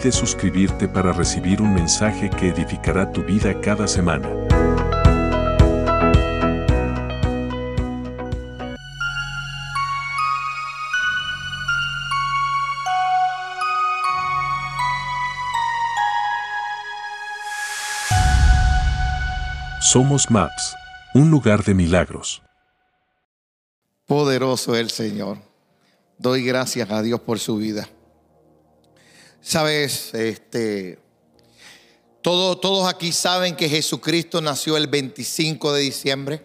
Olvides suscribirte para recibir un mensaje que edificará tu vida cada semana. Somos Maps, un lugar de milagros. Poderoso el Señor. Doy gracias a Dios por su vida. Sabes, este, todo, todos aquí saben que Jesucristo nació el 25 de diciembre.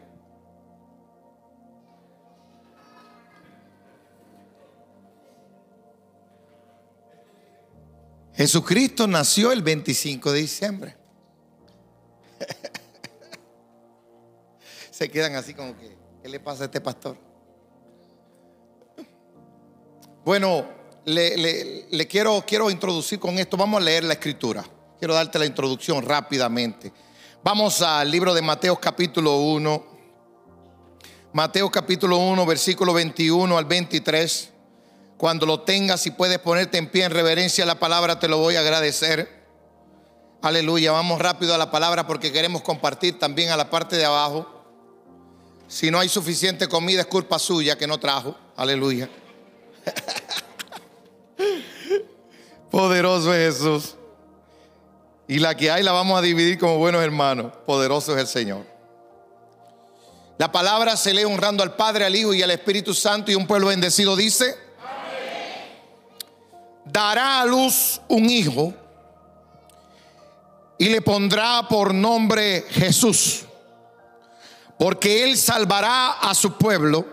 Jesucristo nació el 25 de diciembre. Se quedan así como que, ¿qué le pasa a este pastor? Bueno, le, quiero, quiero introducir con esto. Vamos a leer la escritura. Quiero darte la introducción rápidamente. Vamos al libro de Mateo capítulo 1. Mateo capítulo 1, versículo 21 al 23. Cuando lo tengas y puedes ponerte en pie en reverencia a la palabra, te lo voy a agradecer. Aleluya. Vamos rápido a la palabra porque queremos compartir también a la parte de abajo. Si no hay suficiente comida, es culpa suya que no trajo. Aleluya. Poderoso es Jesús. Y la que hay la vamos a dividir como buenos hermanos. Poderoso es el Señor. La palabra se lee honrando al Padre, al Hijo y al Espíritu Santo y un pueblo bendecido dice, dará a luz un hijo y le pondrá por nombre Jesús, porque él salvará a su pueblo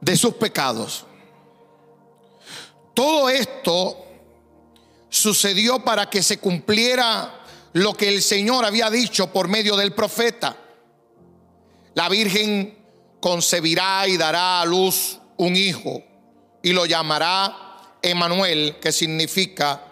de sus pecados. Todo esto sucedió para que se cumpliera lo que el Señor había dicho por medio del profeta. La Virgen concebirá y dará a luz un hijo y lo llamará Emanuel, que significa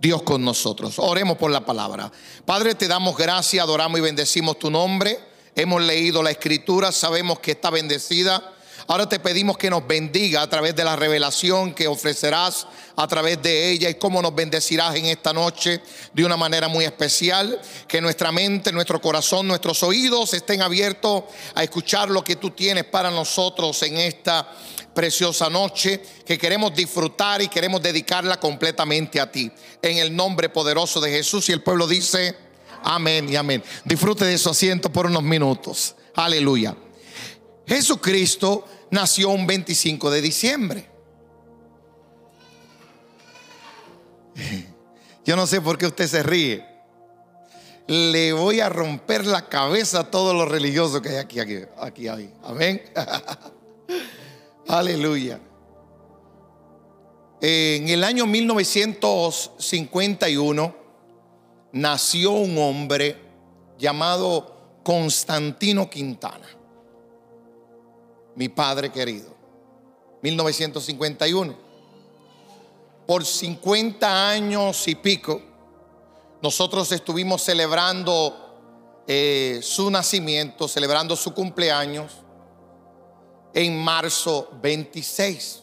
Dios con nosotros. Oremos por la palabra. Padre, te damos gracias, adoramos y bendecimos tu nombre. Hemos leído la escritura, sabemos que está bendecida Ahora te pedimos que nos bendiga a través de la revelación que ofrecerás a través de ella y cómo nos bendecirás en esta noche de una manera muy especial. Que nuestra mente, nuestro corazón, nuestros oídos estén abiertos a escuchar lo que tú tienes para nosotros en esta preciosa noche que queremos disfrutar y queremos dedicarla completamente a ti. En el nombre poderoso de Jesús y el pueblo dice, amén y amén. Disfrute de su asiento por unos minutos. Aleluya. Jesucristo nació un 25 de diciembre. Yo no sé por qué usted se ríe. Le voy a romper la cabeza a todos los religiosos que hay aquí, aquí, aquí hay. Amén. Aleluya. En el año 1951 nació un hombre llamado Constantino Quintana mi padre querido. 1951. Por 50 años y pico, nosotros estuvimos celebrando eh, su nacimiento, celebrando su cumpleaños en marzo 26.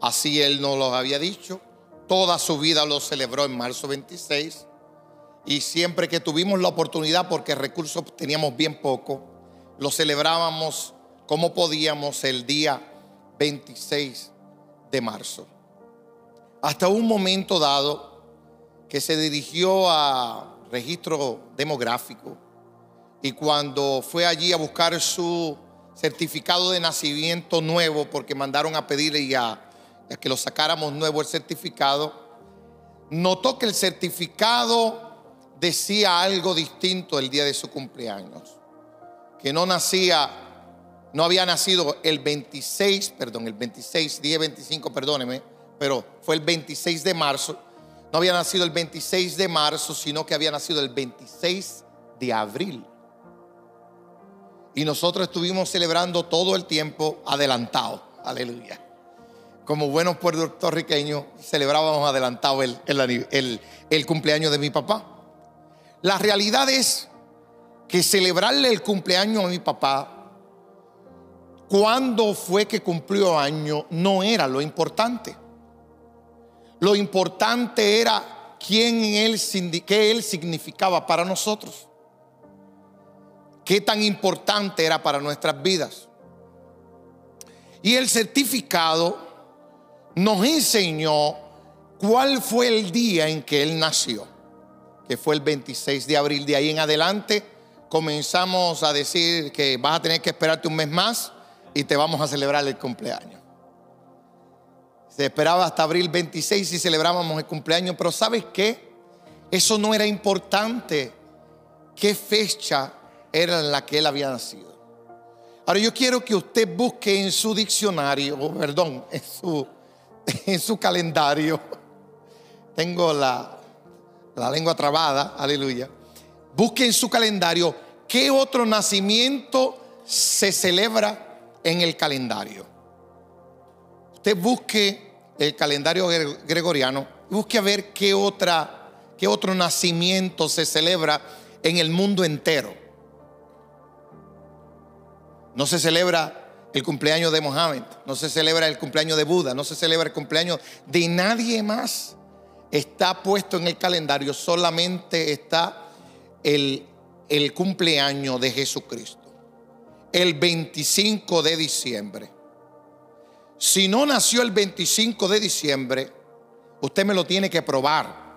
Así él nos lo había dicho. Toda su vida lo celebró en marzo 26. Y siempre que tuvimos la oportunidad, porque recursos teníamos bien poco, lo celebrábamos como podíamos el día 26 de marzo. Hasta un momento dado que se dirigió a registro demográfico y cuando fue allí a buscar su certificado de nacimiento nuevo, porque mandaron a pedirle ya a que lo sacáramos nuevo el certificado, notó que el certificado decía algo distinto el día de su cumpleaños, que no nacía no había nacido el 26, perdón, el 26, día 25, perdóneme, pero fue el 26 de marzo, no había nacido el 26 de marzo, sino que había nacido el 26 de abril. Y nosotros estuvimos celebrando todo el tiempo adelantado. Aleluya. Como buenos puertorriqueños, celebrábamos adelantado el, el, el cumpleaños de mi papá. La realidad es que celebrarle el cumpleaños a mi papá cuándo fue que cumplió año no era lo importante. Lo importante era quién él, qué él significaba para nosotros. Qué tan importante era para nuestras vidas. Y el certificado nos enseñó cuál fue el día en que él nació, que fue el 26 de abril. De ahí en adelante comenzamos a decir que vas a tener que esperarte un mes más y te vamos a celebrar el cumpleaños. Se esperaba hasta abril 26 y celebrábamos el cumpleaños, pero ¿sabes qué? Eso no era importante. ¿Qué fecha era en la que él había nacido? Ahora yo quiero que usted busque en su diccionario, perdón, en su, en su calendario. Tengo la, la lengua trabada, aleluya. Busque en su calendario qué otro nacimiento se celebra en el calendario. Usted busque el calendario gregoriano y busque a ver qué, otra, qué otro nacimiento se celebra en el mundo entero. No se celebra el cumpleaños de Mohammed, no se celebra el cumpleaños de Buda, no se celebra el cumpleaños de nadie más. Está puesto en el calendario, solamente está el, el cumpleaños de Jesucristo el 25 de diciembre. Si no nació el 25 de diciembre, usted me lo tiene que probar.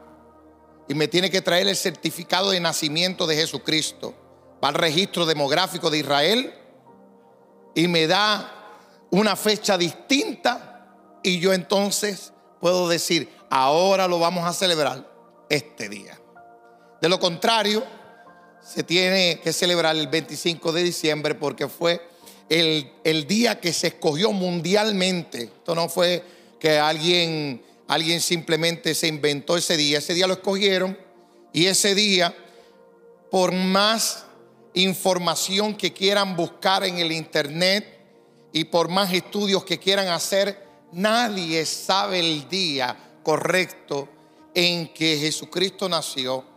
Y me tiene que traer el certificado de nacimiento de Jesucristo. Va al registro demográfico de Israel y me da una fecha distinta. Y yo entonces puedo decir, ahora lo vamos a celebrar este día. De lo contrario, se tiene que celebrar el 25 de diciembre porque fue el, el, día que se escogió mundialmente. Esto no fue que alguien, alguien simplemente se inventó ese día. Ese día lo escogieron y ese día, por más información que quieran buscar en el internet y por más estudios que quieran hacer, nadie sabe el día correcto en que Jesucristo nació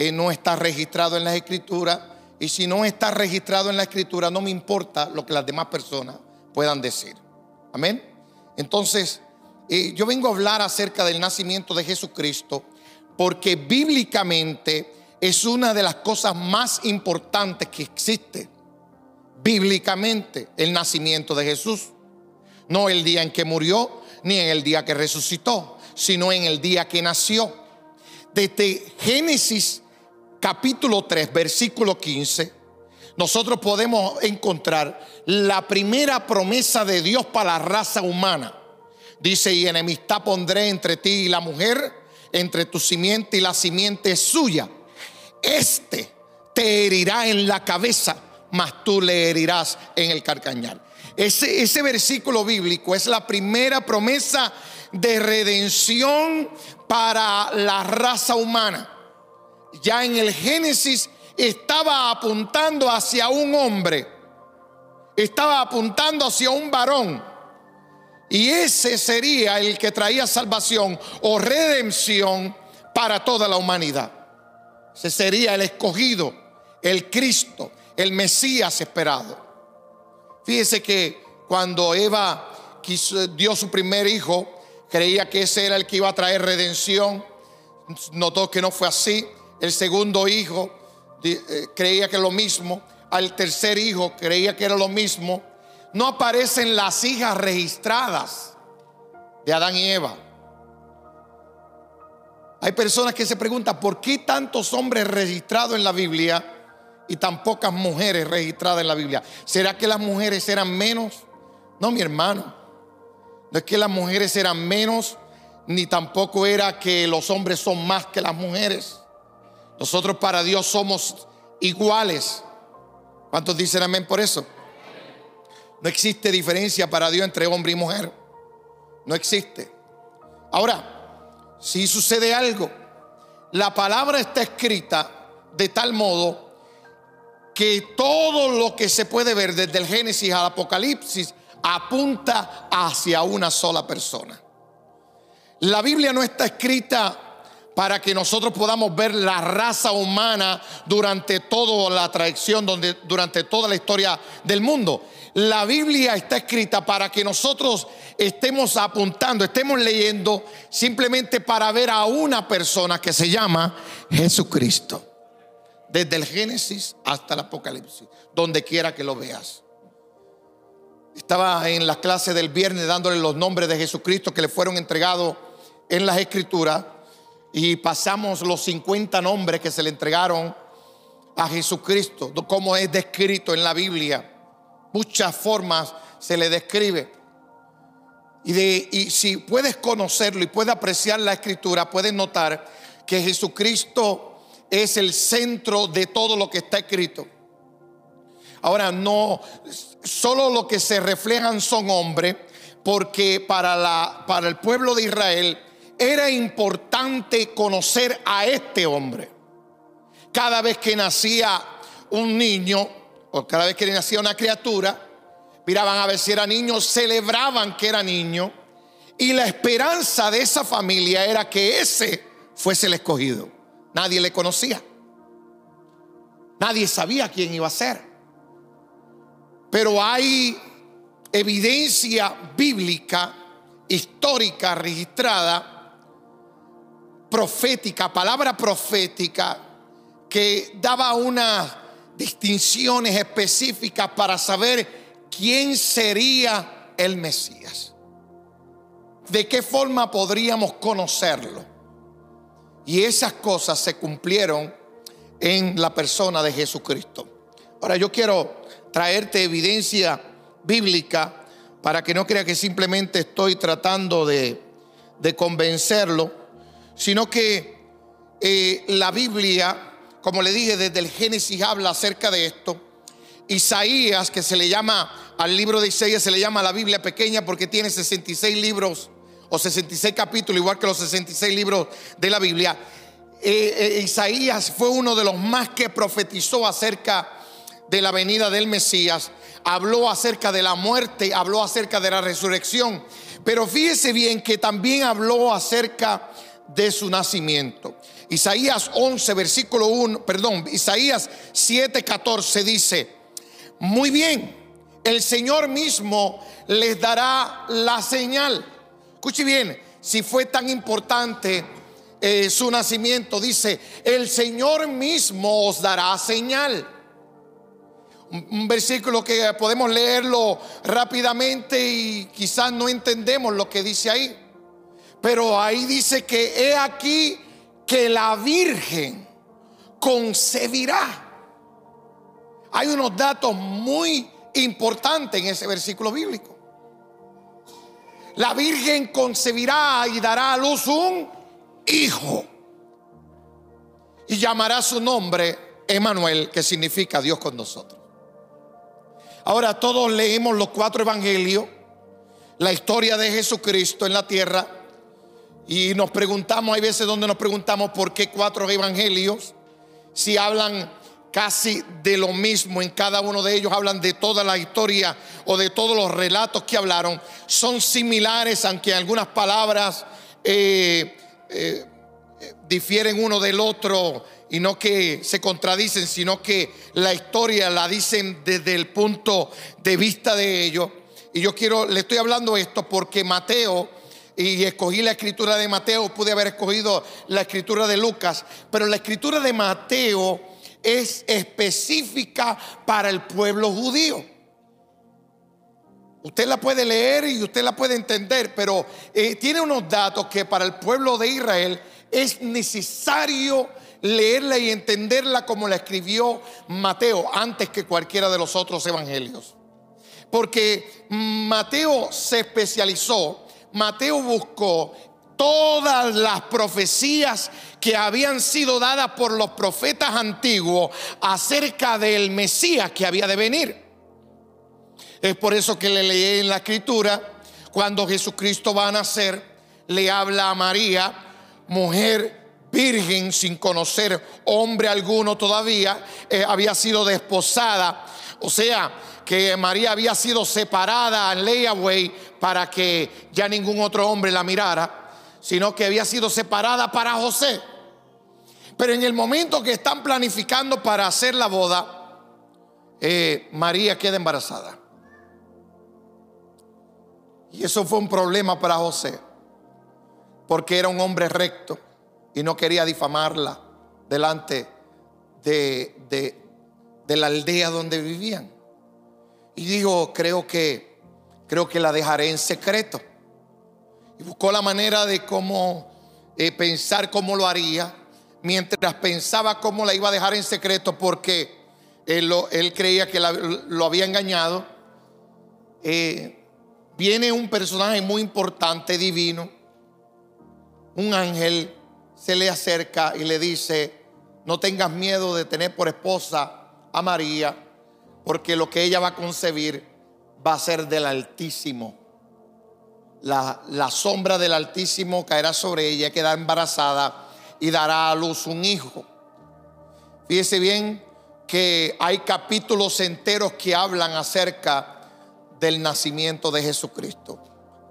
eh, no está registrado en la escritura. Y si no está registrado en la escritura, no me importa lo que las demás personas puedan decir. Amén. Entonces, eh, yo vengo a hablar acerca del nacimiento de Jesucristo porque bíblicamente es una de las cosas más importantes que existe. Bíblicamente, el nacimiento de Jesús. No el día en que murió, ni en el día que resucitó, sino en el día que nació. Desde Génesis capítulo 3, versículo 15, nosotros podemos encontrar la primera promesa de Dios para la raza humana. Dice, y enemistad pondré entre ti y la mujer, entre tu simiente y la simiente suya. Este te herirá en la cabeza, mas tú le herirás en el carcañal. Ese, ese versículo bíblico es la primera promesa de redención para la raza humana ya en el Génesis estaba apuntando hacia un hombre, estaba apuntando hacia un varón. Y ese sería el que traía salvación o redención para toda la humanidad. Ese sería el escogido, el Cristo, el Mesías esperado. Fíjese que cuando Eva dio su primer hijo, creía que ese era el que iba a traer redención. Notó que no fue así. El segundo hijo eh, creía que lo mismo. Al tercer hijo creía que era lo mismo. No aparecen las hijas registradas de Adán y Eva. Hay personas que se preguntan, ¿por qué tantos hombres registrados en la Biblia y tan pocas mujeres registradas en la Biblia? ¿Será que las mujeres eran menos? No, mi hermano. No es que las mujeres eran menos, ni tampoco era que los hombres son más que las mujeres. Nosotros para Dios somos iguales. ¿Cuántos dicen amén por eso? No existe diferencia para Dios entre hombre y mujer. No existe. Ahora, si sucede algo, la palabra está escrita de tal modo que todo lo que se puede ver desde el Génesis al Apocalipsis apunta hacia una sola persona. La Biblia no está escrita para que nosotros podamos ver la raza humana durante toda la traición, durante toda la historia del mundo. La Biblia está escrita para que nosotros estemos apuntando, estemos leyendo simplemente para ver a una persona que se llama Jesucristo. Desde el Génesis hasta el Apocalipsis, donde quiera que lo veas. Estaba en la clase del viernes dándole los nombres de Jesucristo que le fueron entregados en las escrituras y pasamos los 50 nombres que se le entregaron a Jesucristo, como es descrito en la Biblia. Muchas formas se le describe. Y, de, si puedes conocerlo y puedes apreciar la escritura, puedes notar que Jesucristo es el centro de todo lo que está escrito. Ahora, no, solo lo que se reflejan son hombres, porque para, la, para el pueblo de Israel era importante conocer a este hombre. Cada vez que nacía un niño, o cada vez que nacía una criatura, miraban a ver si era niño, celebraban que era niño, y la esperanza de esa familia era que ese fuese el escogido. Nadie le conocía. Nadie sabía quién iba a ser. Pero hay evidencia bíblica, histórica, registrada, profética, palabra profética, que daba unas distinciones específicas para saber quién sería el Mesías. De qué forma podríamos conocerlo. Y esas cosas se cumplieron en la persona de Jesucristo. Ahora yo quiero traerte evidencia bíblica para que no crea que simplemente estoy tratando de, de convencerlo sino que eh, la Biblia, como le dije, desde el Génesis habla acerca de esto. Isaías, que se le llama, al libro de Isaías se le llama la Biblia pequeña porque tiene 66 libros o 66 capítulos, igual que los 66 libros de la Biblia. Eh, eh, Isaías fue uno de los más que profetizó acerca de la venida del Mesías, habló acerca de la muerte, habló acerca de la resurrección, pero fíjese bien que también habló acerca de su nacimiento. Isaías 11, versículo 1, perdón, Isaías 7, 14 dice, muy bien, el Señor mismo les dará la señal. Escuche bien, si fue tan importante eh, su nacimiento, dice, el Señor mismo os dará señal. Un versículo que podemos leerlo rápidamente y quizás no entendemos lo que dice ahí. Pero ahí dice que he aquí que la Virgen concebirá. Hay unos datos muy importantes en ese versículo bíblico. La Virgen concebirá y dará a luz un hijo. Y llamará su nombre Emanuel, que significa Dios con nosotros. Ahora todos leemos los cuatro evangelios, la historia de Jesucristo en la tierra y nos preguntamos, hay veces donde nos preguntamos por qué cuatro evangelios, si hablan casi de lo mismo, en cada uno de ellos hablan de toda la historia o de todos los relatos que hablaron, son similares, aunque algunas palabras eh, eh, difieren uno del otro y no que se contradicen, sino que la historia la dicen desde el punto de vista de ellos. Y yo quiero, le estoy hablando esto porque Mateo y escogí la escritura de Mateo, pude haber escogido la escritura de Lucas, pero la escritura de Mateo es específica para el pueblo judío. Usted la puede leer y usted la puede entender, pero eh, tiene unos datos que para el pueblo de Israel es necesario leerla y entenderla como la escribió Mateo antes que cualquiera de los otros evangelios. Porque Mateo se especializó Mateo buscó todas las profecías que habían sido dadas por los profetas antiguos acerca del Mesías que había de venir. Es por eso que le leí en la escritura, cuando Jesucristo va a nacer, le habla a María mujer virgen sin conocer hombre alguno todavía, eh, había sido desposada. O sea, que María había sido separada en layaway para que ya ningún otro hombre la mirara, sino que había sido separada para José. Pero en el momento que están planificando para hacer la boda, eh, María queda embarazada. Y eso fue un problema para José, porque era un hombre recto y no quería difamarla delante de, de, la aldea donde vivían. Y dijo, creo que, creo que la dejaré en secreto. Y buscó la manera de cómo eh, pensar cómo lo haría, mientras pensaba cómo la iba a dejar en secreto porque él, él creía que lo había engañado. Eh, viene un personaje muy importante, divino, un ángel se le acerca y le dice, no tengas miedo de tener por esposa a María, porque lo que ella va a concebir va a ser del Altísimo. La, la sombra del Altísimo caerá sobre ella, quedará embarazada y dará a luz un hijo. Fíjese bien que hay capítulos enteros que hablan acerca del nacimiento de Jesucristo.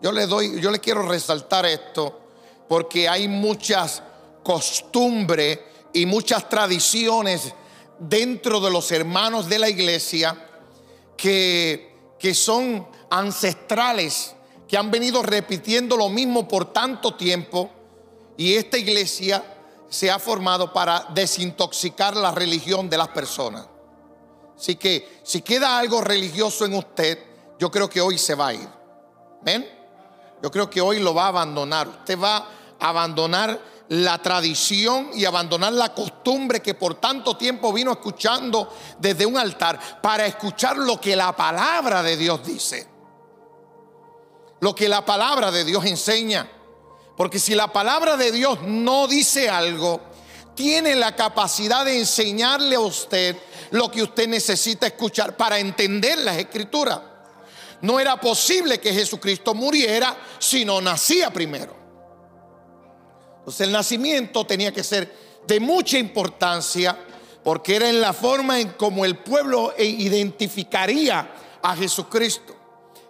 Yo le doy, yo le quiero resaltar esto porque hay muchas costumbres y muchas tradiciones dentro de los hermanos de la iglesia que, que son ancestrales, que han venido repitiendo lo mismo por tanto tiempo y esta iglesia se ha formado para desintoxicar la religión de las personas. Así que si queda algo religioso en usted, yo creo que hoy se va a ir. ¿Ven? Yo creo que hoy lo va a abandonar. Usted va a abandonar la tradición y abandonar la costumbre que por tanto tiempo vino escuchando desde un altar para escuchar lo que la palabra de Dios dice. Lo que la palabra de Dios enseña. Porque si la palabra de Dios no dice algo, tiene la capacidad de enseñarle a usted lo que usted necesita escuchar para entender las escrituras. No era posible que Jesucristo muriera si no nacía primero. Entonces el nacimiento tenía que ser de mucha importancia porque era en la forma en como el pueblo identificaría a Jesucristo.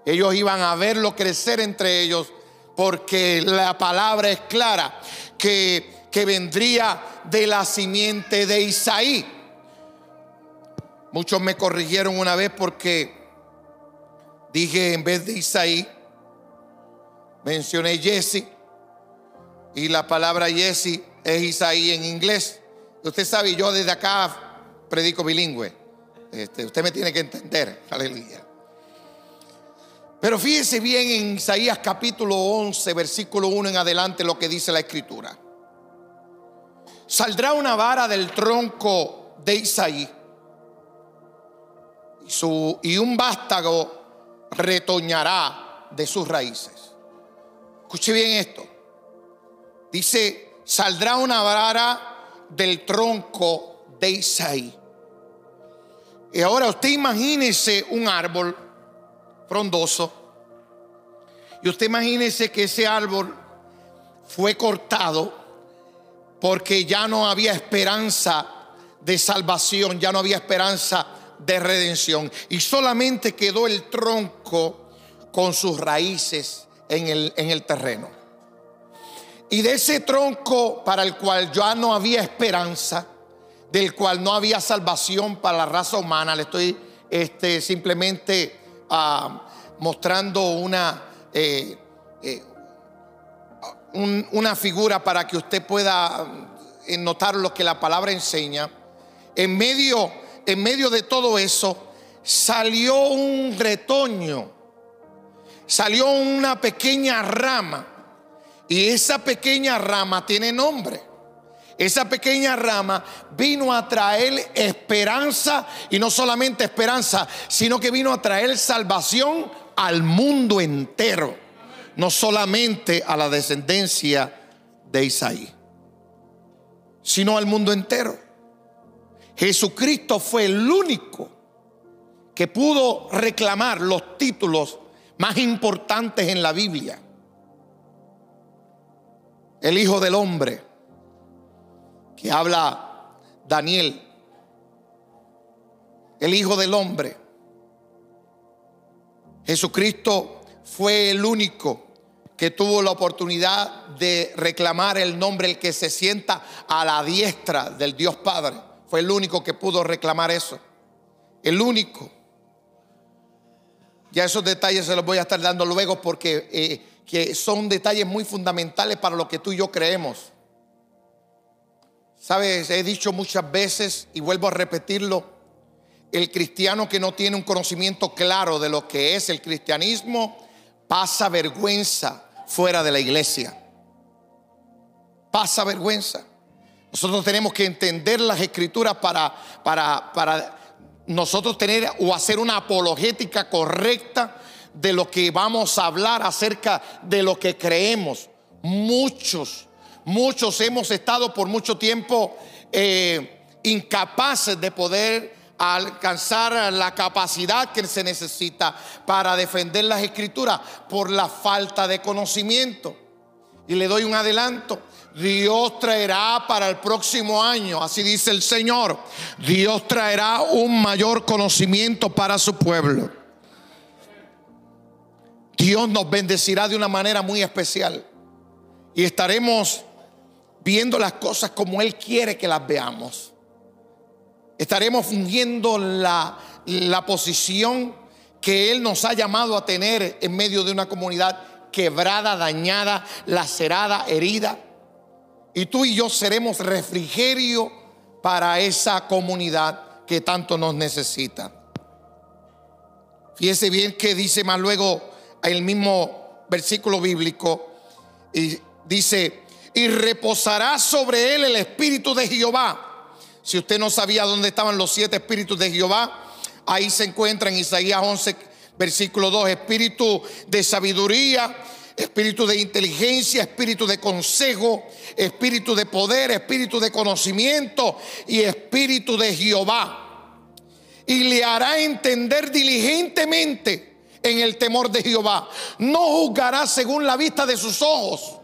Ellos iban a verlo crecer entre ellos porque la palabra es clara, que, que vendría de la simiente de Isaí. Muchos me corrigieron una vez porque dije en vez de Isaí, mencioné Jesse y la palabra Jesse es Isaí en inglés. Usted sabe, yo desde acá predico bilingüe. Este, usted me tiene que entender. Aleluya. Pero fíjese bien en Isaías capítulo 11, versículo 1 en adelante lo que dice la escritura. Saldrá una vara del tronco de Isaí y, y un vástago retoñará de sus raíces. Escuche bien esto. Dice, saldrá una vara del tronco de Isaí. Y ahora usted imagínese un árbol frondoso. Y usted imagínese que ese árbol fue cortado porque ya no había esperanza de salvación, ya no había esperanza de redención. Y solamente quedó el tronco con sus raíces en el, en el terreno. Y de ese tronco para el cual ya no había esperanza, del cual no había salvación para la raza humana, le estoy este, simplemente mostrando una, eh, eh, una figura para que usted pueda eh, notar lo que la palabra enseña. En medio, en medio de todo eso salió un retoño, salió una pequeña rama y esa pequeña rama tiene nombre. Esa pequeña rama vino a traer esperanza y no solamente esperanza, sino que vino a traer salvación al mundo entero, no solamente a la descendencia de Isaí, sino al mundo entero. Jesucristo fue el único que pudo reclamar los títulos más importantes en la Biblia el Hijo del Hombre, que habla Daniel, el Hijo del Hombre. Jesucristo fue el único que tuvo la oportunidad de reclamar el nombre, el que se sienta a la diestra del Dios Padre. Fue el único que pudo reclamar eso. El único. Ya esos detalles se los voy a estar dando luego porque eh, que son detalles muy fundamentales para lo que tú y yo creemos. Sabes, he dicho muchas veces y vuelvo a repetirlo, el cristiano que no tiene un conocimiento claro de lo que es el cristianismo pasa vergüenza fuera de la iglesia. Pasa vergüenza. Nosotros tenemos que entender las escrituras para, para, para nosotros tener o hacer una apologética correcta de lo que vamos a hablar acerca de lo que creemos. Muchos, muchos hemos estado por mucho tiempo eh, incapaces de poder alcanzar la capacidad que se necesita para defender las escrituras por la falta de conocimiento. Y le doy un adelanto. Dios traerá para el próximo año, así dice el Señor, Dios traerá un mayor conocimiento para su pueblo. Dios nos bendecirá de una manera muy especial y estaremos viendo las cosas como Él quiere que las veamos. Estaremos fungiendo la, la posición que Él nos ha llamado a tener en medio de una comunidad quebrada, dañada, lacerada, herida. Y tú y yo seremos refrigerio para esa comunidad que tanto nos necesita. Fíjese bien que dice más luego el mismo versículo bíblico y dice, y reposará sobre él el espíritu de Jehová. Si usted no sabía dónde estaban los siete espíritus de Jehová, ahí se encuentra en Isaías 11, versículo 2, espíritu de sabiduría, espíritu de inteligencia, espíritu de consejo, espíritu de poder, espíritu de conocimiento y espíritu de Jehová. Y le hará entender diligentemente en el temor de Jehová. No juzgará según la vista de sus ojos.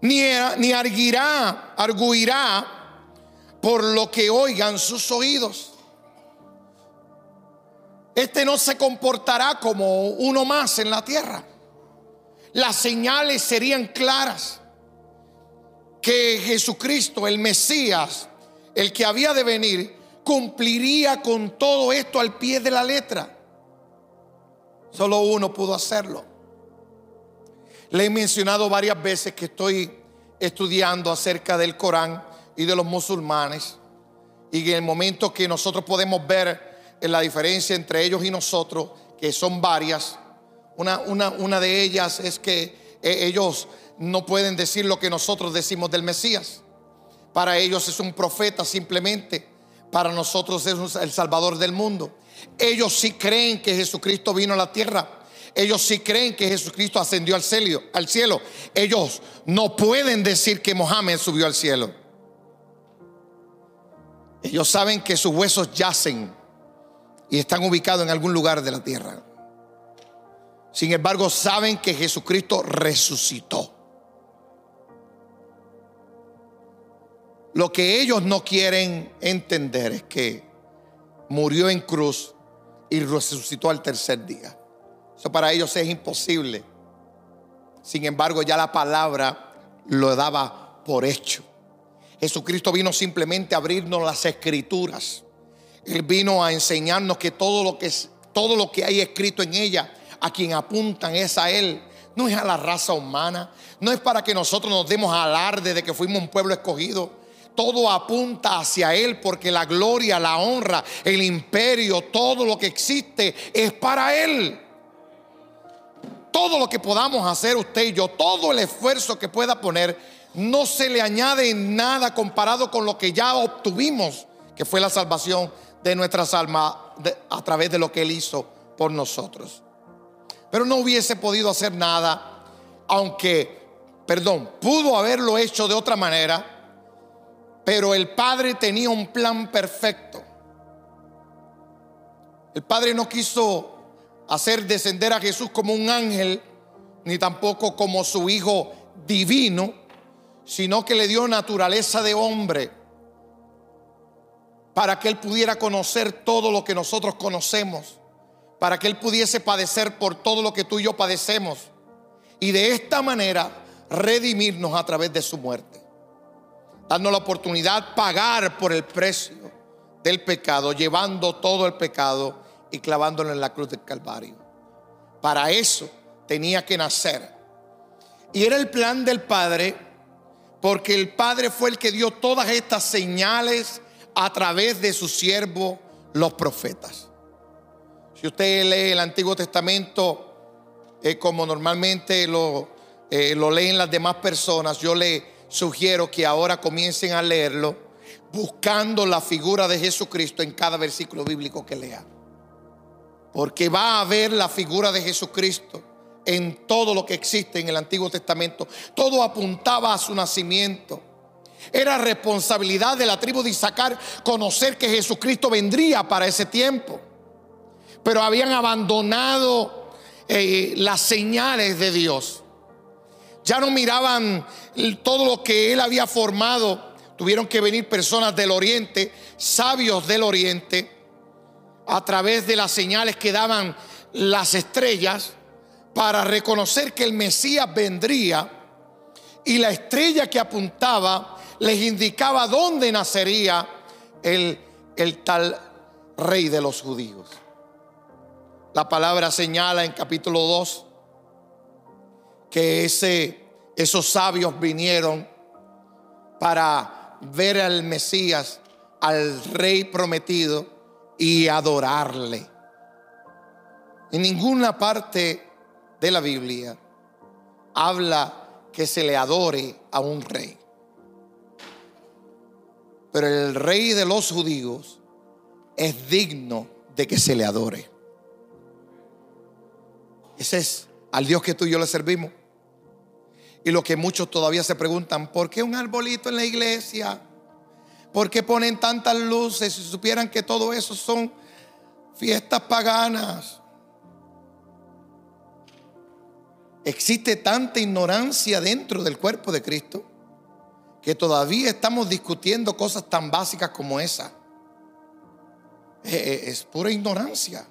Ni, ni arguirá, arguirá por lo que oigan sus oídos. Este no se comportará como uno más en la tierra. Las señales serían claras que Jesucristo, el Mesías, el que había de venir, cumpliría con todo esto al pie de la letra. Solo uno pudo hacerlo. Le he mencionado varias veces que estoy estudiando acerca del Corán y de los musulmanes. Y en el momento que nosotros podemos ver la diferencia entre ellos y nosotros, que son varias, una, una, una de ellas es que eh, ellos no pueden decir lo que nosotros decimos del Mesías. Para ellos es un profeta simplemente para nosotros es el Salvador del mundo. Ellos sí creen que Jesucristo vino a la tierra. Ellos sí creen que Jesucristo ascendió al cielo, al cielo. Ellos no pueden decir que Mohammed subió al cielo. Ellos saben que sus huesos yacen y están ubicados en algún lugar de la tierra. Sin embargo, saben que Jesucristo resucitó. Lo que ellos no quieren entender es que murió en cruz y resucitó al tercer día. Eso para ellos es imposible. Sin embargo, ya la palabra lo daba por hecho. Jesucristo vino simplemente a abrirnos las escrituras. Él vino a enseñarnos que todo lo que, todo lo que hay escrito en ella, a quien apuntan es a Él. No es a la raza humana. No es para que nosotros nos demos alarde de que fuimos un pueblo escogido todo apunta hacia Él porque la gloria, la honra, el imperio, todo lo que existe es para Él. Todo lo que podamos hacer usted y yo, todo el esfuerzo que pueda poner, no se le añade nada comparado con lo que ya obtuvimos, que fue la salvación de nuestras almas a través de lo que Él hizo por nosotros. Pero no hubiese podido hacer nada, aunque, perdón, pudo haberlo hecho de otra manera pero el Padre tenía un plan perfecto. El Padre no quiso hacer descender a Jesús como un ángel ni tampoco como su Hijo divino, sino que le dio naturaleza de hombre para que Él pudiera conocer todo lo que nosotros conocemos, para que Él pudiese padecer por todo lo que tú y yo padecemos, y de esta manera redimirnos a través de su muerte, darnos la oportunidad pagar por el precio del pecado, llevando todo el pecado y clavándolo en la cruz del Calvario. Para eso tenía que nacer. Y era el plan del Padre, porque el Padre fue el que dio todas estas señales a través de sus siervos, los profetas. Si usted lee el Antiguo Testamento, eh, como normalmente lo, eh, lo leen las demás personas, yo le sugiero que ahora comiencen a leerlo buscando la figura de Jesucristo en cada versículo bíblico que lea. Porque va a ver la figura de Jesucristo en todo lo que existe en el Antiguo Testamento. Todo apuntaba a su nacimiento. Era responsabilidad de la tribu de Isaacar conocer que Jesucristo vendría para ese tiempo. Pero habían abandonado eh, las señales de Dios. Ya no miraban todo lo que Él había formado. Tuvieron que venir personas del oriente, sabios del oriente, a través de las señales que daban las estrellas para reconocer que el Mesías vendría y la estrella que apuntaba les indicaba dónde nacería el, el tal rey de los judíos. La palabra señala en capítulo 2 que ese, esos sabios vinieron para ver al Mesías, al rey prometido y adorarle. En ninguna parte de la Biblia habla que se le adore a un rey. Pero el rey de los judíos es digno de que se le adore. Ese es al Dios que tú y yo le servimos. Y lo que muchos todavía se preguntan, ¿por qué un arbolito en la iglesia? ¿Por qué ponen tantas luces si supieran que todo eso son fiestas paganas? Existe tanta ignorancia dentro del cuerpo de Cristo que todavía estamos discutiendo cosas tan básicas como esa. Eh, eh, es pura ignorancia.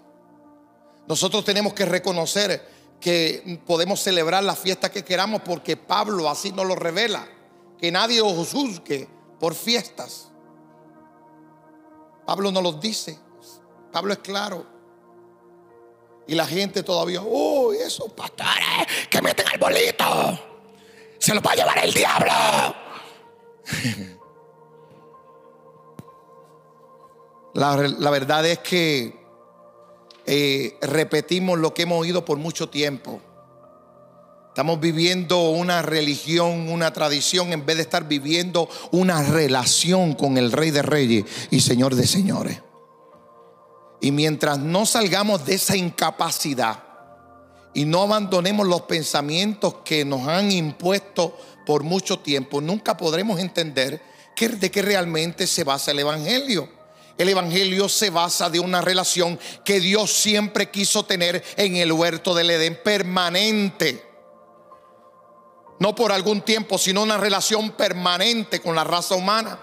Nosotros tenemos que reconocer que podemos celebrar la fiesta que queramos porque Pablo así nos lo revela. Que nadie os juzgue por fiestas. Pablo nos lo dice. Pablo es claro. Y la gente todavía, oh, esos pastores que meten al bolito, se los va a llevar el diablo. La, la verdad es que eh, repetimos lo que hemos oído por mucho tiempo. Estamos viviendo una religión, una tradición, en vez de estar viviendo una relación con el Rey de Reyes y Señor de Señores. Y mientras no salgamos de esa incapacidad y no abandonemos los pensamientos que nos han impuesto por mucho tiempo, nunca podremos entender de qué realmente se basa el Evangelio. El Evangelio se basa de una relación que Dios siempre quiso tener en el huerto del Edén permanente. No por algún tiempo, sino una relación permanente con la raza humana.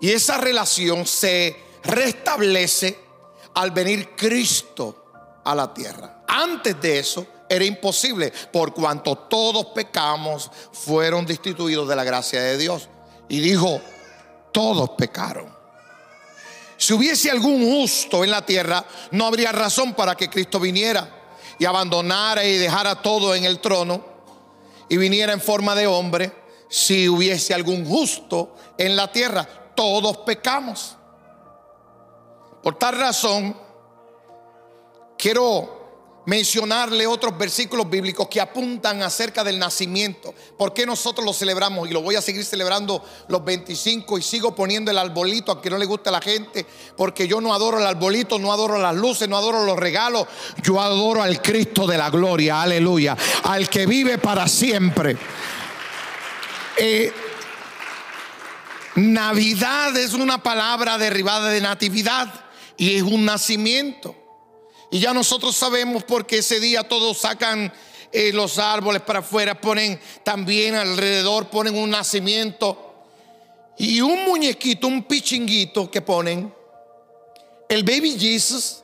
Y esa relación se restablece al venir Cristo a la tierra. Antes de eso era imposible, por cuanto todos pecamos, fueron destituidos de la gracia de Dios. Y dijo, todos pecaron. Si hubiese algún justo en la tierra, no habría razón para que Cristo viniera y abandonara y dejara todo en el trono y viniera en forma de hombre. Si hubiese algún justo en la tierra, todos pecamos. Por tal razón, quiero mencionarle otros versículos bíblicos que apuntan acerca del nacimiento. ¿Por qué nosotros lo celebramos? Y lo voy a seguir celebrando los 25 y sigo poniendo el arbolito, aunque no le guste a la gente, porque yo no adoro el arbolito, no adoro las luces, no adoro los regalos. Yo adoro al Cristo de la gloria, aleluya, al que vive para siempre. Eh, Navidad es una palabra derivada de natividad y es un nacimiento. Y ya nosotros sabemos porque ese día todos sacan eh, los árboles para afuera, ponen también alrededor, ponen un nacimiento y un muñequito, un pichinguito que ponen, el baby Jesus.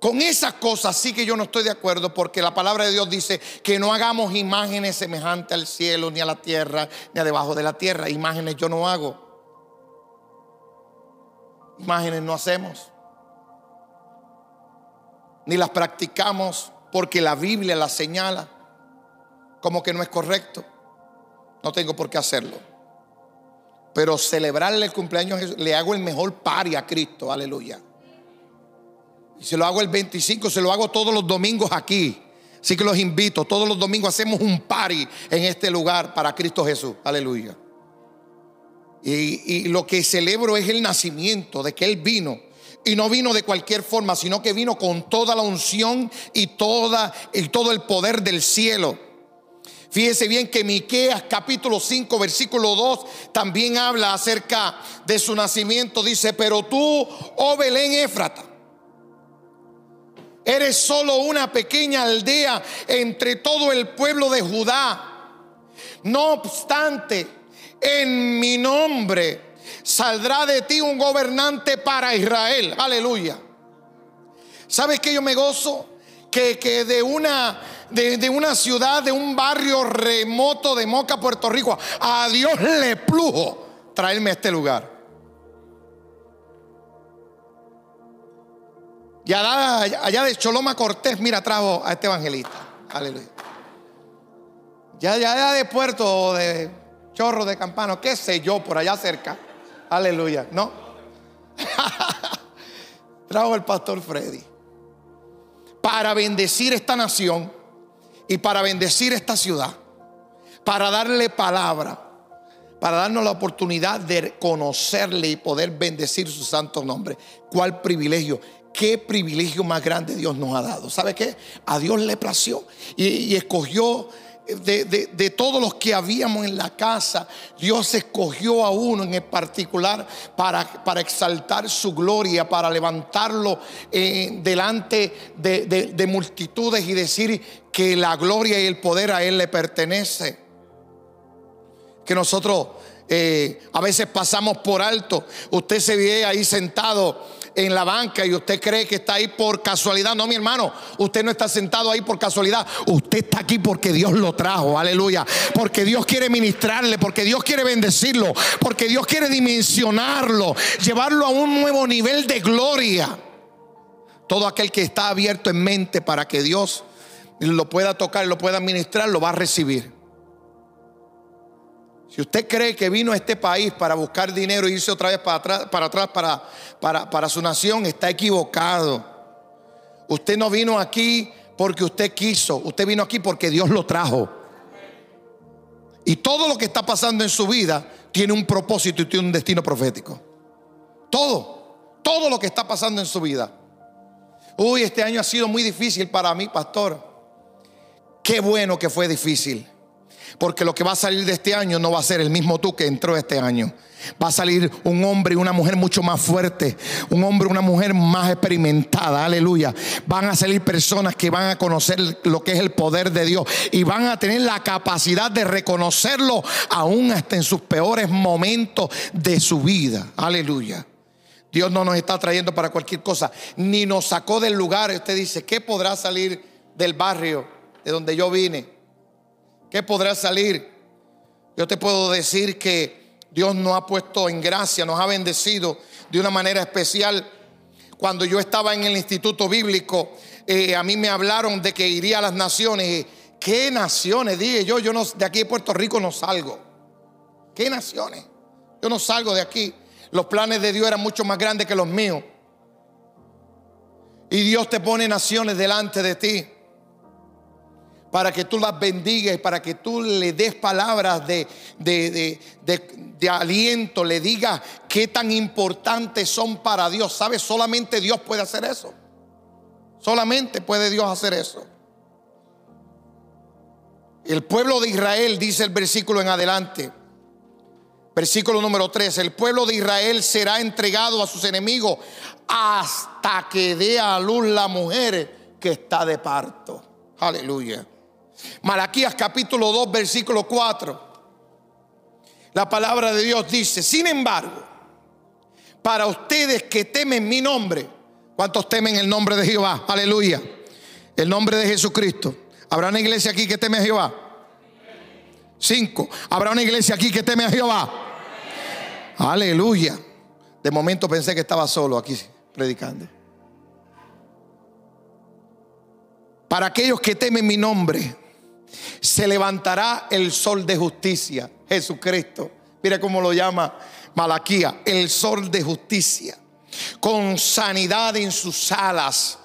Con esas cosas sí que yo no estoy de acuerdo porque la palabra de Dios dice que no hagamos imágenes semejantes al cielo, ni a la tierra, ni a debajo de la tierra. Imágenes yo no hago. Imágenes no hacemos ni las practicamos porque la Biblia las señala como que no es correcto. No tengo por qué hacerlo. Pero celebrarle el cumpleaños, le hago el mejor pari a Cristo, aleluya. Y se lo hago el 25, se lo hago todos los domingos aquí. Así que los invito, todos los domingos hacemos un party en este lugar para Cristo Jesús, aleluya. Y, lo que celebro es el nacimiento de que Él vino y no vino de cualquier forma, sino que vino con toda la unción y, y todo el poder del cielo. Fíjese bien que Miqueas capítulo 5 versículo 2 también habla acerca de su nacimiento. Dice, pero tú, oh Belén Éfrata, eres solo una pequeña aldea entre todo el pueblo de Judá. No obstante, en mi nombre saldrá de ti un gobernante para Israel. Aleluya. ¿Sabes que yo me gozo? Que, que de, una, de, de, una ciudad, de un barrio remoto de Moca, Puerto Rico, a Dios le plujo traerme a este lugar. Y allá, de Choloma Cortés, mira, trajo a este evangelista. Aleluya. Ya, ya, ya de Puerto, de Chorro de Campano, qué sé yo, por allá cerca. Aleluya. No. Trajo el pastor Freddy. Para bendecir esta nación y para bendecir esta ciudad. Para darle palabra. Para darnos la oportunidad de conocerle y poder bendecir su santo nombre. ¿Cuál privilegio? qué privilegio más grande Dios nos ha dado. ¿Sabe qué? A Dios le plació y, y escogió de, todos los que habíamos en la casa, Dios escogió a uno en particular para, para exaltar su gloria, para levantarlo eh, delante de, multitudes y decir que la gloria y el poder a Él le pertenece. Que nosotros eh, a veces pasamos por alto. Usted se ve ahí sentado en la banca y usted cree que está ahí por casualidad. No, mi hermano, usted no está sentado ahí por casualidad. Usted está aquí porque Dios lo trajo, aleluya. Porque Dios quiere ministrarle, porque Dios quiere bendecirlo, porque Dios quiere dimensionarlo, llevarlo a un nuevo nivel de gloria. Todo aquel que está abierto en mente para que Dios lo pueda tocar, lo pueda ministrar, lo va a recibir. Si usted cree que vino a este país para buscar dinero y irse otra vez para atrás, para, atrás para, para, su nación, está equivocado. Usted no vino aquí porque usted quiso, usted vino aquí porque Dios lo trajo. Y todo lo que está pasando en su vida tiene un propósito y tiene un destino profético. Todo, todo lo que está pasando en su vida. Uy, este año ha sido muy difícil para mí, pastor. Qué bueno que fue difícil. Porque lo que va a salir de este año no va a ser el mismo tú que entró este año. Va a salir un hombre y una mujer mucho más fuerte. Un hombre y una mujer más experimentada. Aleluya. Van a salir personas que van a conocer lo que es el poder de Dios. Y van a tener la capacidad de reconocerlo aún hasta en sus peores momentos de su vida. Aleluya. Dios no nos está trayendo para cualquier cosa. Ni nos sacó del lugar. Usted dice, ¿qué podrá salir del barrio de donde yo vine? ¿Qué podrá salir? Yo te puedo decir que Dios nos ha puesto en gracia, nos ha bendecido de una manera especial. Cuando yo estaba en el instituto bíblico, eh, a mí me hablaron de que iría a las naciones. ¿Qué naciones? Dije yo, yo no, de aquí de Puerto Rico no salgo. ¿Qué naciones? Yo no salgo de aquí. Los planes de Dios eran mucho más grandes que los míos. Y Dios te pone naciones delante de ti para que tú las bendigas, para que tú le des palabras de, de, aliento, le digas qué tan importantes son para Dios. ¿Sabes? Solamente Dios puede hacer eso. Solamente puede Dios hacer eso. El pueblo de Israel, dice el versículo en adelante, Versículo número 3, el pueblo de Israel será entregado a sus enemigos hasta que dé a luz la mujer que está de parto. Aleluya. Malaquías capítulo 2, versículo 4. La palabra de Dios dice, sin embargo, para ustedes que temen mi nombre, ¿cuántos temen el nombre de Jehová? Aleluya. El nombre de Jesucristo. ¿Habrá una iglesia aquí que teme a Jehová? Cinco. ¿Habrá una iglesia aquí que teme a Jehová? Aleluya. De momento pensé que estaba solo aquí predicando. Para aquellos que temen mi nombre, se levantará el sol de justicia, Jesucristo. Mira cómo lo llama Malaquía, el sol de justicia. Con sanidad en sus alas.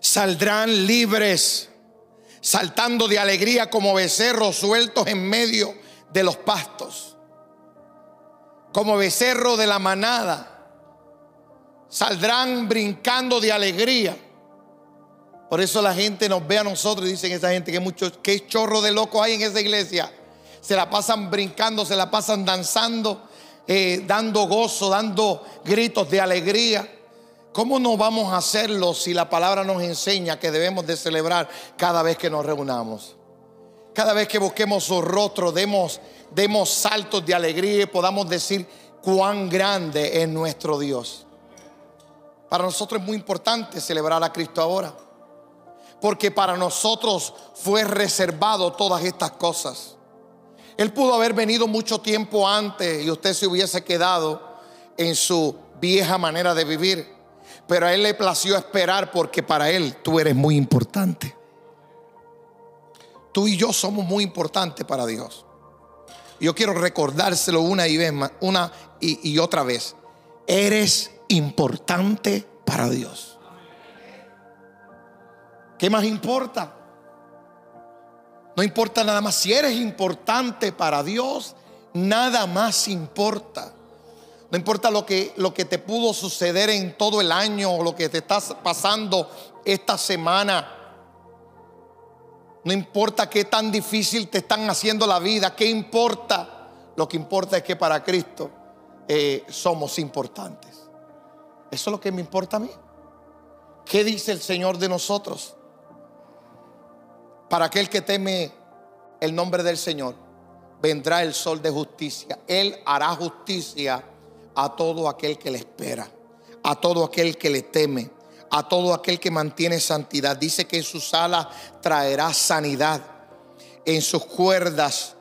Saldrán libres, saltando de alegría como becerros sueltos en medio de los pastos como becerro de la manada. Saldrán brincando de alegría. Por eso la gente nos ve a nosotros y dicen esa gente que mucho, que chorro de locos hay en esa iglesia. Se la pasan brincando, se la pasan danzando, eh, dando gozo, dando gritos de alegría. ¿Cómo no vamos a hacerlo si la palabra nos enseña que debemos de celebrar cada vez que nos reunamos? Cada vez que busquemos su rostro, demos demos saltos de alegría y podamos decir cuán grande es nuestro Dios. Para nosotros es muy importante celebrar a Cristo ahora, porque para nosotros fue reservado todas estas cosas. Él pudo haber venido mucho tiempo antes y usted se hubiese quedado en su vieja manera de vivir, pero a Él le plació esperar porque para Él tú eres muy importante. Tú y yo somos muy importantes para Dios. Yo quiero recordárselo una y, vez, una y, otra vez. Eres importante para Dios. ¿Qué más importa? No importa nada más. Si eres importante para Dios, nada más importa. No importa lo que, lo que te pudo suceder en todo el año o lo que te está pasando esta semana. No importa qué tan difícil te están haciendo la vida, qué importa. Lo que importa es que para Cristo eh, somos importantes. Eso es lo que me importa a mí. ¿Qué dice el Señor de nosotros? Para aquel que teme el nombre del Señor, vendrá el sol de justicia. Él hará justicia a todo aquel que le espera, a todo aquel que le teme a todo aquel que mantiene santidad. Dice que en sus alas traerá sanidad. En sus cuerdas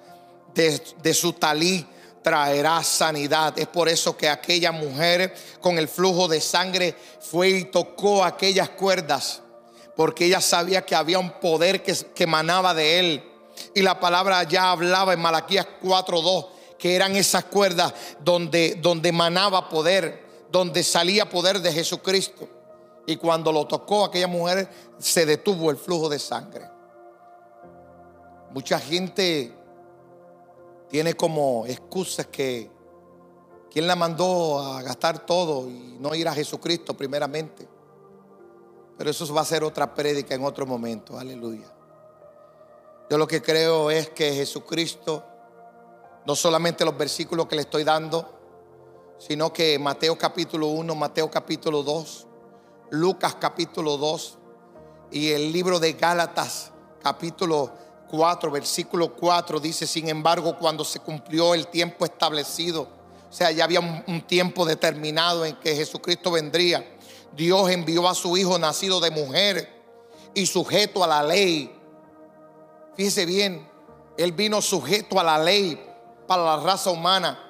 de, su talí traerá sanidad. Es por eso que aquella mujer con el flujo de sangre fue y tocó aquellas cuerdas. Porque ella sabía que había un poder que, que emanaba de él. Y la palabra ya hablaba en Malaquías 4.2 que eran esas cuerdas donde, donde emanaba poder, donde salía poder de Jesucristo. Y cuando lo tocó aquella mujer, se detuvo el flujo de sangre. Mucha gente tiene como excusas que ¿quién la mandó a gastar todo y no ir a Jesucristo primeramente? Pero eso va a ser otra prédica en otro momento. Aleluya. Yo lo que creo es que Jesucristo, no solamente los versículos que le estoy dando, sino que Mateo capítulo 1, Mateo capítulo 2, Lucas capítulo 2 y el libro de Gálatas capítulo 4, versículo 4 dice, sin embargo, cuando se cumplió el tiempo establecido, o sea, ya había un, tiempo determinado en que Jesucristo vendría, Dios envió a su Hijo nacido de mujer y sujeto a la ley. Fíjese bien, Él vino sujeto a la ley para la raza humana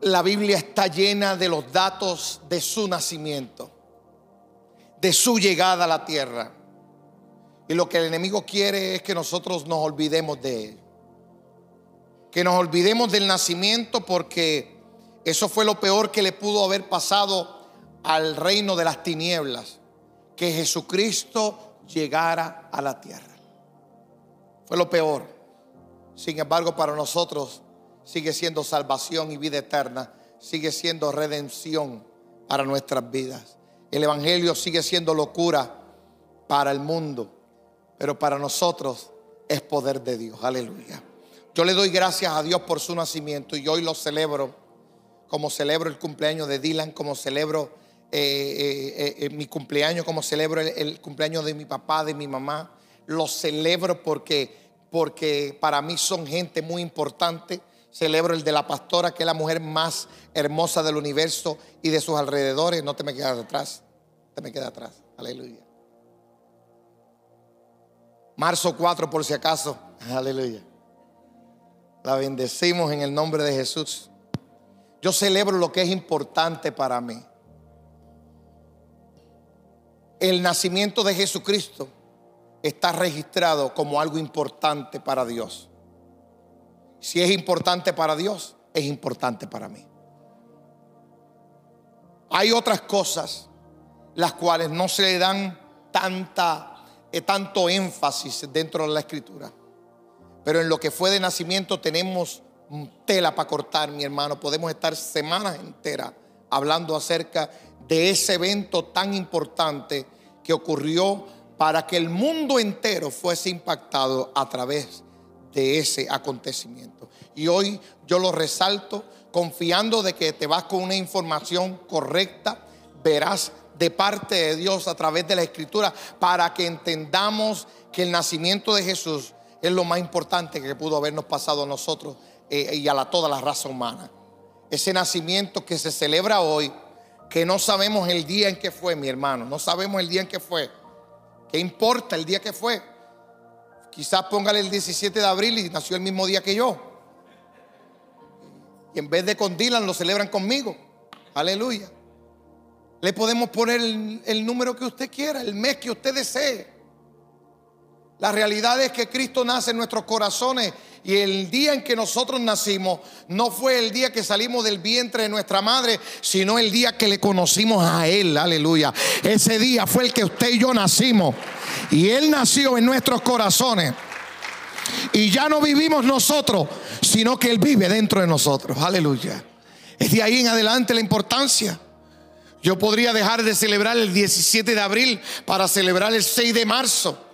la Biblia está llena de los datos de su nacimiento, de su llegada a la tierra. Y lo que el enemigo quiere es que nosotros nos olvidemos de él. Que nos olvidemos del nacimiento porque eso fue lo peor que le pudo haber pasado al reino de las tinieblas. Que Jesucristo llegara a la tierra. Fue lo peor. Sin embargo, para nosotros sigue siendo salvación y vida eterna, sigue siendo redención para nuestras vidas. El Evangelio sigue siendo locura para el mundo, pero para nosotros es poder de Dios. Aleluya. Yo le doy gracias a Dios por su nacimiento y hoy lo celebro, como celebro el cumpleaños de Dylan, como celebro eh, eh, eh, mi cumpleaños, como celebro el, cumpleaños de mi papá, de mi mamá. Lo celebro porque, porque para mí son gente muy importante. Celebro el de la pastora, que es la mujer más hermosa del universo y de sus alrededores. No te me quedas atrás, te me quedas atrás. Aleluya. Marzo 4, por si acaso. Aleluya. La bendecimos en el nombre de Jesús. Yo celebro lo que es importante para mí. El nacimiento de Jesucristo está registrado como algo importante para Dios. Si es importante para Dios, es importante para mí. Hay otras cosas las cuales no se le dan tanta, eh, tanto énfasis dentro de la escritura. Pero en lo que fue de nacimiento tenemos tela para cortar, mi hermano. Podemos estar semanas enteras hablando acerca de ese evento tan importante que ocurrió para que el mundo entero fuese impactado a través de ese acontecimiento. Y hoy yo lo resalto confiando de que te vas con una información correcta, verás de parte de Dios a través de la escritura para que entendamos que el nacimiento de Jesús es lo más importante que pudo habernos pasado a nosotros eh, y a la, toda la raza humana. Ese nacimiento que se celebra hoy, que no sabemos el día en que fue, mi hermano, no sabemos el día en que fue. ¿Qué importa el día que fue? Quizás póngale el 17 de abril y nació el mismo día que yo. Y en vez de con Dylan lo celebran conmigo. Aleluya. Le podemos poner el número que usted quiera, el mes que usted desee. La realidad es que Cristo nace en nuestros corazones y el día en que nosotros nacimos no fue el día que salimos del vientre de nuestra madre, sino el día que le conocimos a Él. Aleluya. Ese día fue el que usted y yo nacimos. Y Él nació en nuestros corazones. Y ya no vivimos nosotros, sino que Él vive dentro de nosotros. Aleluya. Es de ahí en adelante la importancia. Yo podría dejar de celebrar el 17 de abril para celebrar el 6 de marzo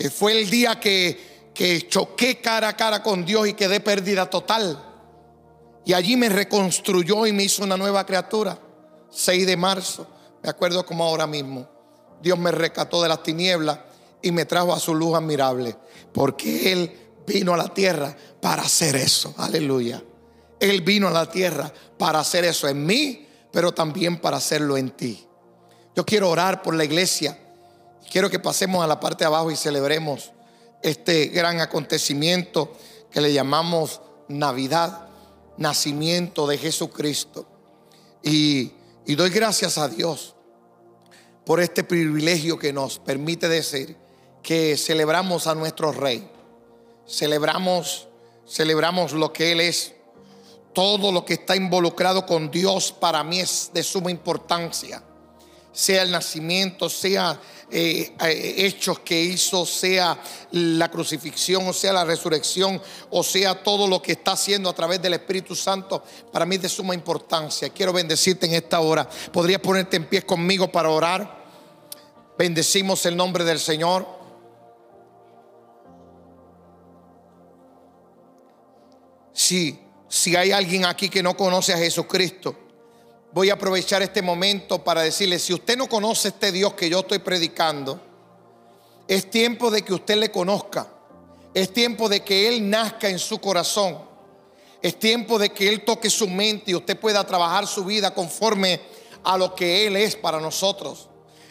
que fue el día que, que choqué cara a cara con Dios y quedé pérdida total. Y allí me reconstruyó y me hizo una nueva criatura. 6 de marzo, me acuerdo como ahora mismo. Dios me rescató de las tinieblas y me trajo a su luz admirable. Porque Él vino a la tierra para hacer eso. Aleluya. Él vino a la tierra para hacer eso en mí, pero también para hacerlo en ti. Yo quiero orar por la iglesia Quiero que pasemos a la parte de abajo y celebremos este gran acontecimiento que le llamamos Navidad, nacimiento de Jesucristo. Y, y doy gracias a Dios por este privilegio que nos permite decir que celebramos a nuestro Rey. Celebramos, celebramos lo que Él es. Todo lo que está involucrado con Dios para mí es de suma importancia. Sea el nacimiento, sea eh, eh, hechos que hizo, sea la crucifixión, o sea la resurrección, o sea todo lo que está haciendo a través del Espíritu Santo, para mí es de suma importancia. Quiero bendecirte en esta hora. ¿Podrías ponerte en pie conmigo para orar? Bendecimos el nombre del Señor. Si, si hay alguien aquí que no conoce a Jesucristo, voy a aprovechar este momento para decirle, si usted no conoce este Dios que yo estoy predicando, es tiempo de que usted le conozca. Es tiempo de que Él nazca en su corazón. Es tiempo de que Él toque su mente y usted pueda trabajar su vida conforme a lo que Él es para nosotros.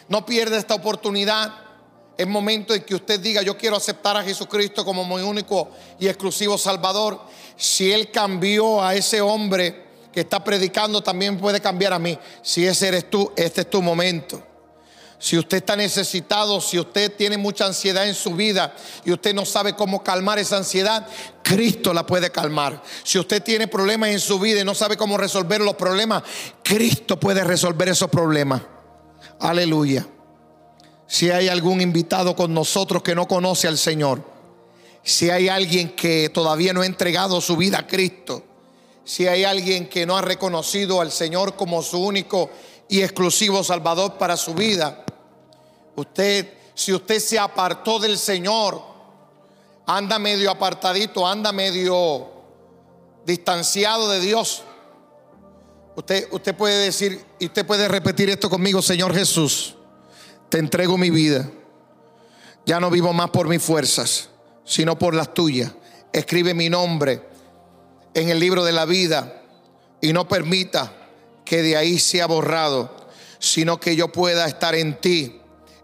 No pierda esta oportunidad. Es momento en que usted diga, yo quiero aceptar a Jesucristo como mi único y exclusivo Salvador. Si Él cambió a ese hombre, que está predicando también puede cambiar a mí. Si ese eres tú, este es tu momento. Si usted está necesitado, si usted tiene mucha ansiedad en su vida y usted no sabe cómo calmar esa ansiedad, Cristo la puede calmar. Si usted tiene problemas en su vida y no sabe cómo resolver los problemas, Cristo puede resolver esos problemas. Aleluya. Si hay algún invitado con nosotros que no conoce al Señor, si hay alguien que todavía no ha entregado su vida a Cristo, si hay alguien que no ha reconocido al Señor como su único y exclusivo Salvador para su vida, usted, si usted se apartó del Señor, anda medio apartadito, anda medio distanciado de Dios, usted, usted puede decir, y usted puede repetir esto conmigo, Señor Jesús, te entrego mi vida. Ya no vivo más por mis fuerzas, sino por las tuyas. Escribe mi nombre en el libro de la vida y no permita que de ahí sea borrado, sino que yo pueda estar en ti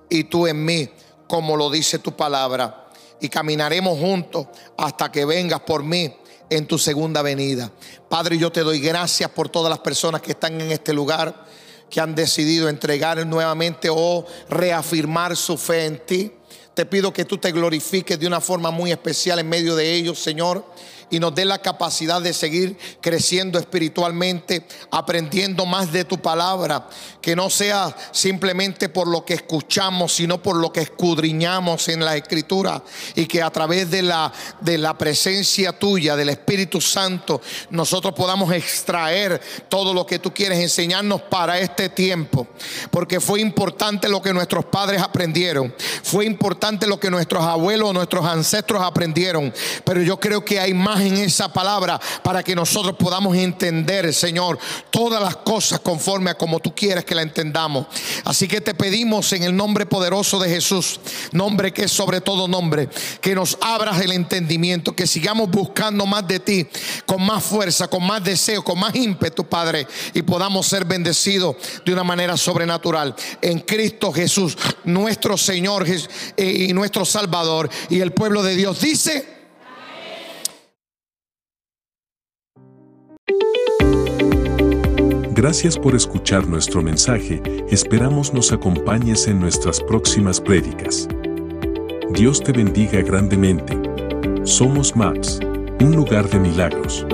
y tú en mí, como lo dice tu palabra. Y caminaremos juntos hasta que vengas por mí en tu segunda venida. Padre, yo te doy gracias por todas las personas que están en este lugar, que han decidido entregar nuevamente o reafirmar su fe en ti. Te pido que tú te glorifiques de una forma muy especial en medio de ellos, Señor y nos dé la capacidad de seguir creciendo espiritualmente, aprendiendo más de tu palabra, que no sea simplemente por lo que escuchamos, sino por lo que escudriñamos en la escritura y que a través de la de la presencia tuya del Espíritu Santo nosotros podamos extraer todo lo que tú quieres enseñarnos para este tiempo, porque fue importante lo que nuestros padres aprendieron, fue importante lo que nuestros abuelos, nuestros ancestros aprendieron, pero yo creo que hay más en esa palabra para que nosotros podamos entender, Señor, todas las cosas conforme a como tú quieres que la entendamos. Así que te pedimos en el nombre poderoso de Jesús, nombre que es sobre todo nombre, que nos abras el entendimiento, que sigamos buscando más de ti, con más fuerza, con más deseo, con más ímpetu, Padre, y podamos ser bendecidos de una manera sobrenatural. En Cristo Jesús, nuestro Señor eh, y nuestro Salvador. Y el pueblo de Dios dice, Gracias por escuchar nuestro mensaje, esperamos nos acompañes en nuestras próximas prédicas. Dios te bendiga grandemente. Somos MAPS, un lugar de milagros.